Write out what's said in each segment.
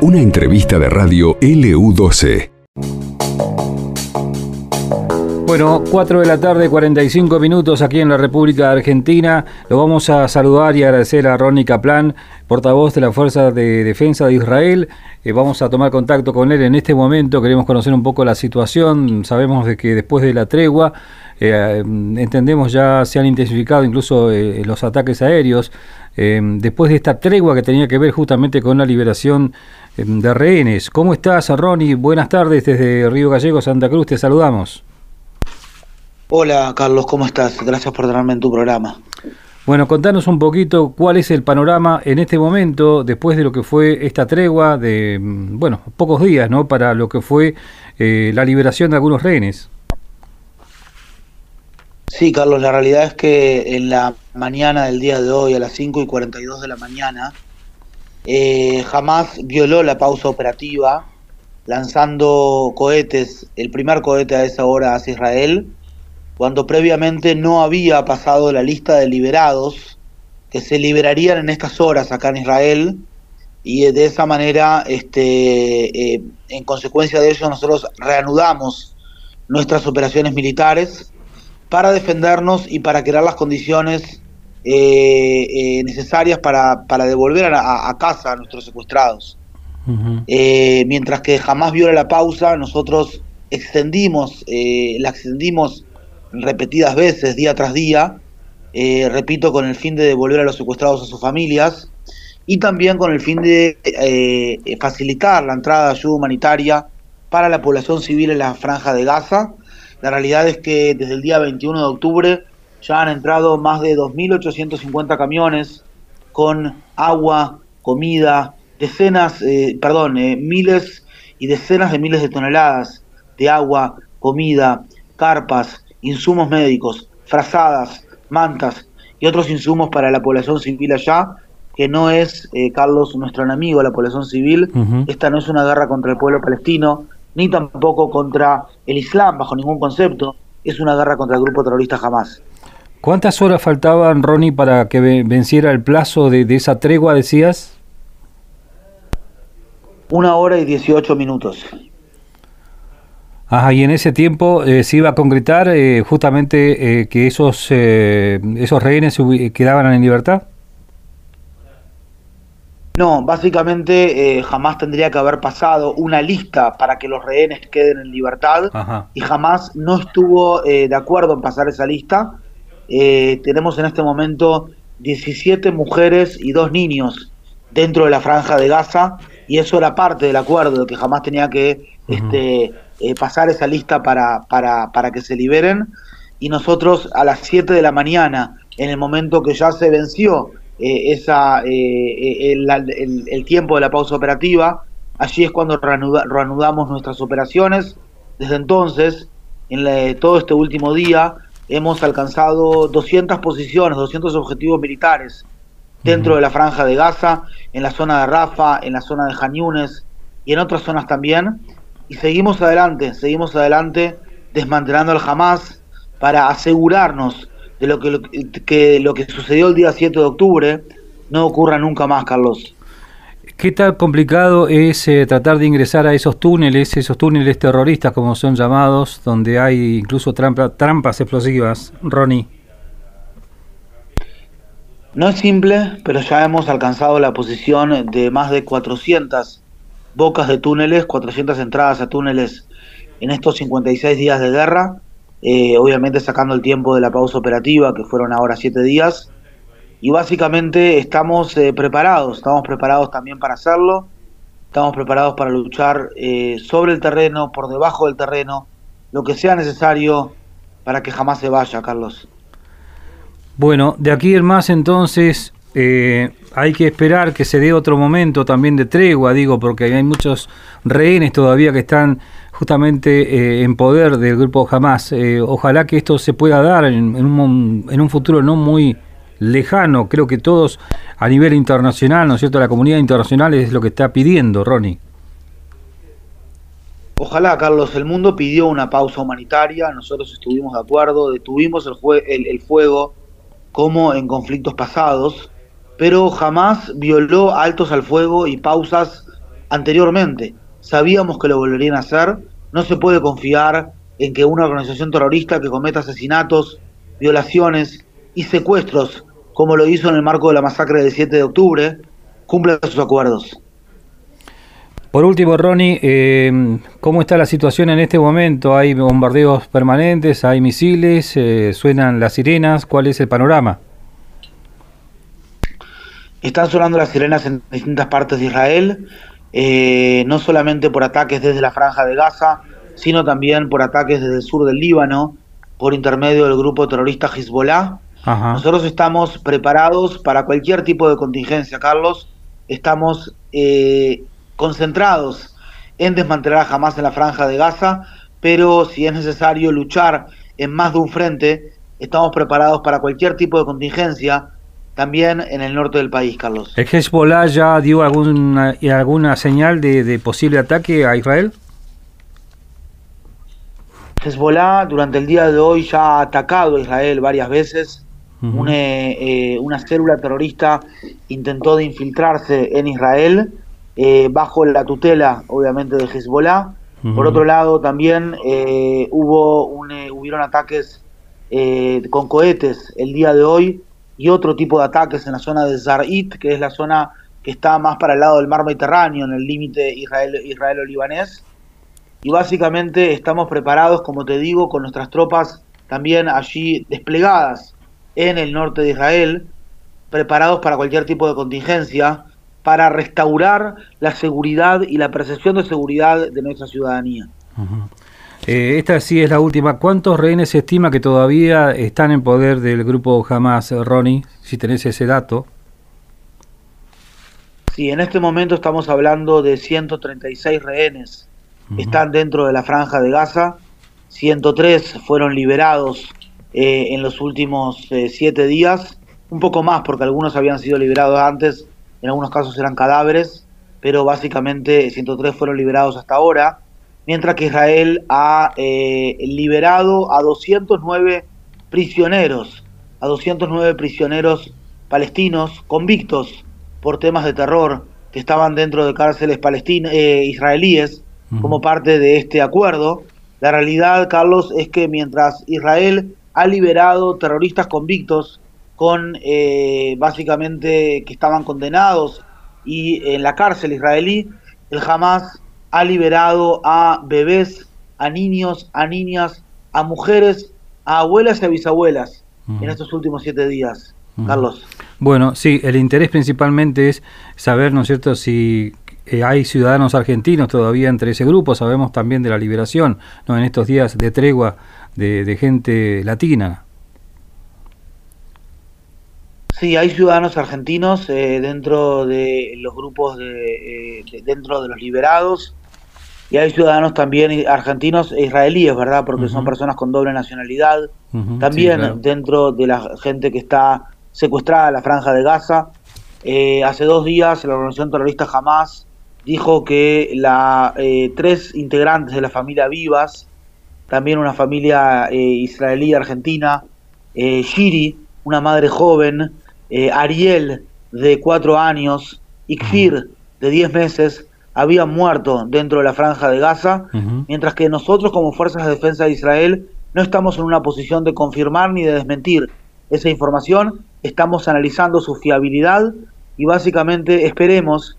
Una entrevista de radio LU12. Bueno, 4 de la tarde, 45 minutos aquí en la República Argentina. Lo vamos a saludar y agradecer a Ronnie Kaplan, portavoz de la Fuerza de Defensa de Israel. Eh, vamos a tomar contacto con él en este momento. Queremos conocer un poco la situación. Sabemos de que después de la tregua, eh, entendemos ya se han intensificado incluso eh, los ataques aéreos. Después de esta tregua que tenía que ver justamente con la liberación de rehenes. ¿Cómo estás, Ronnie? Buenas tardes desde Río Gallego, Santa Cruz. Te saludamos. Hola Carlos, ¿cómo estás? Gracias por tenerme en tu programa. Bueno, contanos un poquito cuál es el panorama en este momento, después de lo que fue esta tregua de, mm, bueno, pocos días, ¿no? Para lo que fue eh, la liberación de algunos rehenes. Sí, Carlos, la realidad es que en la mañana del día de hoy, a las 5 y 42 de la mañana, eh, jamás violó la pausa operativa, lanzando cohetes, el primer cohete a esa hora hacia Israel, cuando previamente no había pasado la lista de liberados que se liberarían en estas horas acá en Israel y de esa manera, este, eh, en consecuencia de ello, nosotros reanudamos nuestras operaciones militares para defendernos y para crear las condiciones eh, eh, necesarias para, para devolver a, casa a nuestros secuestrados. mientras que jamás viola la pausa, nosotros extendimos, la extendimos repetidas veces, día tras día, eh, repito, con el fin de devolver a los secuestrados a sus familias y también con el fin de eh, facilitar la entrada de ayuda humanitaria para la población civil en la franja de Gaza. La realidad es que desde el día 21 de octubre ya han entrado más de 2.850 camiones con agua, comida, decenas, eh, perdón, miles y decenas de miles de toneladas de agua, comida, carpas, insumos médicos, frazadas, mantas y otros insumos para la población civil allá, que no es, eh, Carlos, nuestro enemigo, la población civil. Esta no es una guerra contra el pueblo palestino, ni tampoco contra el Islam, bajo ningún concepto. Es una guerra contra el grupo terrorista jamás. ¿Cuántas horas faltaban, Ronnie, para que venciera el plazo de, de esa tregua, decías? Una hora y dieciocho minutos. Ajá, y en ese tiempo eh, se iba a concretar eh, justamente eh, que esos, esos rehenes quedaban en libertad. No, básicamente jamás tendría que haber pasado una lista para que los rehenes queden en libertad y jamás no estuvo de acuerdo en pasar esa lista. tenemos en este momento 17 mujeres y dos niños dentro de la franja de Gaza y eso era parte del acuerdo, que jamás tenía que este, eh, pasar esa lista para, para, para que se liberen. Y nosotros a las 7 de la mañana, en el momento que ya se venció eh, esa, eh, el, tiempo de la pausa operativa, allí es cuando reanudamos nuestras operaciones. Desde entonces, en todo este último día, hemos alcanzado 200 posiciones, 200 objetivos militares dentro de la franja de Gaza, en la zona de Rafa, en la zona de Janiunes y en otras zonas también. Y seguimos adelante, seguimos adelante desmantelando al Hamas para asegurarnos de lo que, que lo que sucedió el día 7 de octubre no ocurra nunca más, Carlos. ¿Qué tan complicado es eh, tratar de ingresar a esos túneles, esos túneles terroristas como son llamados, donde hay incluso trampas explosivas, Ronnie? No es simple, pero ya hemos alcanzado la posición de más de 400 bocas de túneles, 400 entradas a túneles en estos 56 días de guerra, eh, obviamente sacando el tiempo de la pausa operativa, que fueron ahora 7 días, y básicamente estamos eh, preparados, estamos preparados también para hacerlo, estamos preparados para luchar eh, sobre el terreno, por debajo del terreno, lo que sea necesario para que jamás se vaya, Carlos. Bueno, de aquí en más entonces eh, hay que esperar que se dé otro momento también de tregua, digo, porque hay muchos rehenes todavía que están justamente eh, en poder del grupo Hamas. Eh, ojalá que esto se pueda dar en, un, en, un, futuro no muy lejano. Creo que todos a nivel internacional, ¿no es cierto? La comunidad internacional es lo que está pidiendo, Ronnie. Ojalá, Carlos, el mundo pidió una pausa humanitaria, nosotros estuvimos de acuerdo, detuvimos el, el, el fuego como en conflictos pasados, pero jamás violó altos al fuego y pausas anteriormente. Sabíamos que lo volverían a hacer. No se puede confiar en que una organización terrorista que cometa asesinatos, violaciones y secuestros, como lo hizo en el marco de la masacre del 7 de octubre, cumpla sus acuerdos. Por último, Ronnie, eh, ¿cómo está la situación en este momento? ¿Hay bombardeos permanentes? ¿Hay misiles? Eh, ¿Suenan las sirenas? ¿Cuál es el panorama? Están sonando las sirenas en distintas partes de Israel, eh, no solamente por ataques desde la franja de Gaza, sino también por ataques desde el sur del Líbano, por intermedio del grupo terrorista Hezbollah. Nosotros estamos preparados para cualquier tipo de contingencia, Carlos. Estamos eh, concentrados en desmantelar a Hamas en la franja de Gaza, pero si es necesario luchar en más de un frente, estamos preparados para cualquier tipo de contingencia, también en el norte del país, Carlos. ¿El Hezbollah ya dio alguna, alguna señal de posible ataque a Israel? Hezbollah durante el día de hoy ya ha atacado a Israel varias veces. Eh, una, célula terrorista intentó de infiltrarse en Israel eh, bajo la tutela, obviamente, de Hezbollah. Por otro lado, también eh, hubo un, hubieron ataques con cohetes el día de hoy y otro tipo de ataques en la zona de Zarit, que es la zona que está más para el lado del mar Mediterráneo, en el límite israelo-libanés y básicamente estamos preparados, como te digo, con nuestras tropas también allí desplegadas en el norte de Israel, preparados para cualquier tipo de contingencia, para restaurar la seguridad y la percepción de seguridad de nuestra ciudadanía. Eh, esta sí es la última. ¿Cuántos rehenes se estima que todavía están en poder del grupo Hamas, Ronnie? Si tenés ese dato. Sí, en este momento estamos hablando de 136 rehenes están dentro de la franja de Gaza. 103 fueron liberados eh, en los últimos eh, siete días, un poco más porque algunos habían sido liberados antes, en algunos casos eran cadáveres, pero básicamente 103 fueron liberados hasta ahora, mientras que Israel ha eh, liberado a 209 prisioneros, a 209 prisioneros palestinos convictos por temas de terror que estaban dentro de cárceles palestinas, israelíes como parte de este acuerdo. La realidad, Carlos, es que mientras Israel ha liberado terroristas convictos con eh, básicamente que estaban condenados y en la cárcel israelí, el Hamas ha liberado a bebés, a niños, a niñas, a mujeres, a abuelas y a bisabuelas en estos últimos siete días. Carlos. Bueno, sí, el interés principalmente es saber, ¿no es cierto?, si eh, hay ciudadanos argentinos todavía entre ese grupo, sabemos también de la liberación, ¿no? en estos días de tregua de, gente latina. Sí, hay ciudadanos argentinos eh, dentro de los grupos de, eh, dentro de los liberados y hay ciudadanos también argentinos e israelíes, ¿verdad? Porque son personas con doble nacionalidad. también dentro de la gente que está secuestrada en la franja de Gaza. hace dos días la organización terrorista Hamas dijo que la, eh, tres integrantes de la familia Vivas, también una familia eh, israelí argentina, eh, Shiri, una madre joven, eh, Ariel, de cuatro años, Ikfir, de diez meses, habían muerto dentro de la franja de Gaza, mientras que nosotros como Fuerzas de Defensa de Israel no estamos en una posición de confirmar ni de desmentir esa información, estamos analizando su fiabilidad y básicamente esperemos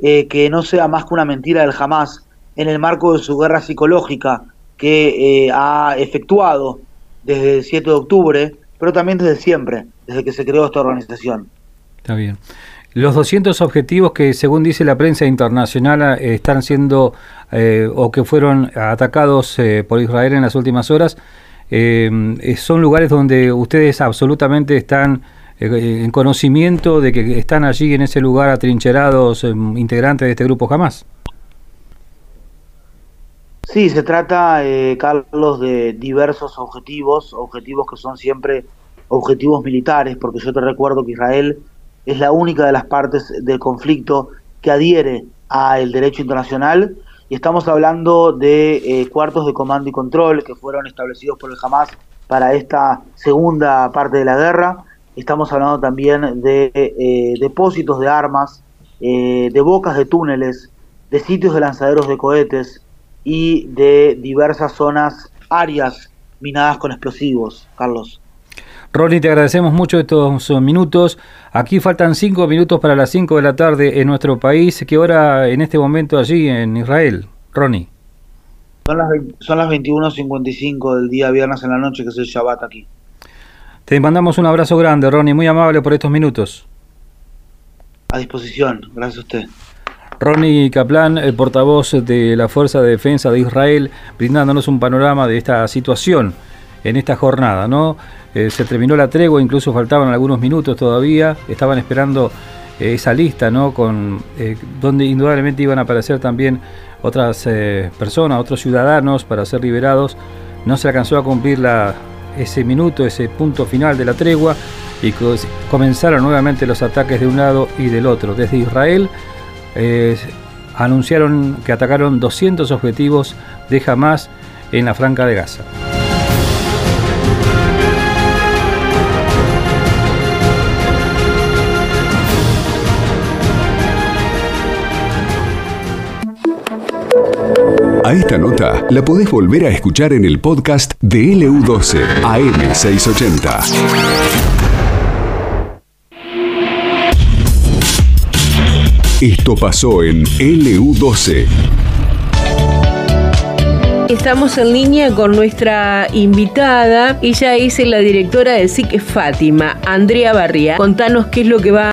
eh, que no sea más que una mentira del Hamas en el marco de su guerra psicológica que eh, ha efectuado desde el 7 de octubre, pero también desde siempre, desde que se creó esta organización. Está bien. Los 200 objetivos que, según dice la prensa internacional, eh, están siendo o que fueron atacados por Israel en las últimas horas, son lugares donde ustedes absolutamente están eh, en conocimiento de que están allí en ese lugar atrincherados integrantes de este grupo jamás. Sí, se trata, eh, Carlos, de diversos objetivos, objetivos que son siempre objetivos militares, porque yo te recuerdo que Israel es la única de las partes del conflicto que adhiere al derecho internacional y estamos hablando de eh, cuartos de comando y control que fueron establecidos por el Hamas para esta segunda parte de la guerra estamos hablando también de eh, depósitos de armas, eh, de bocas de túneles, de sitios de lanzaderos de cohetes y de diversas zonas, áreas minadas con explosivos, Carlos. Ronnie, te agradecemos mucho estos minutos. Aquí faltan cinco minutos para las cinco de la tarde en nuestro país. ¿Qué hora en este momento allí en Israel, Ronnie? Son las, son las 21.55 del día viernes en la noche, que es el Shabbat aquí. Te mandamos un abrazo grande, Ronnie, muy amable por estos minutos. A disposición, gracias a usted. Ronnie Kaplan, el portavoz de la Fuerza de Defensa de Israel, brindándonos un panorama de esta situación en esta jornada, ¿no? Eh, se terminó la tregua, incluso faltaban algunos minutos todavía, estaban esperando eh, esa lista, ¿no? Con, eh, donde indudablemente iban a aparecer también otras personas, otros ciudadanos para ser liberados. No se alcanzó a cumplir la, ese minuto, ese punto final de la tregua y comenzaron nuevamente los ataques de un lado y del otro. Desde Israel anunciaron que atacaron 200 objetivos de Hamas en la Franca de Gaza. A esta nota la podés volver a escuchar en el podcast de LU12 AM680. Esto pasó en LU12. Estamos en línea con nuestra invitada. Ella es la directora de SIC Fátima, Andrea Barría. Contanos qué es lo que va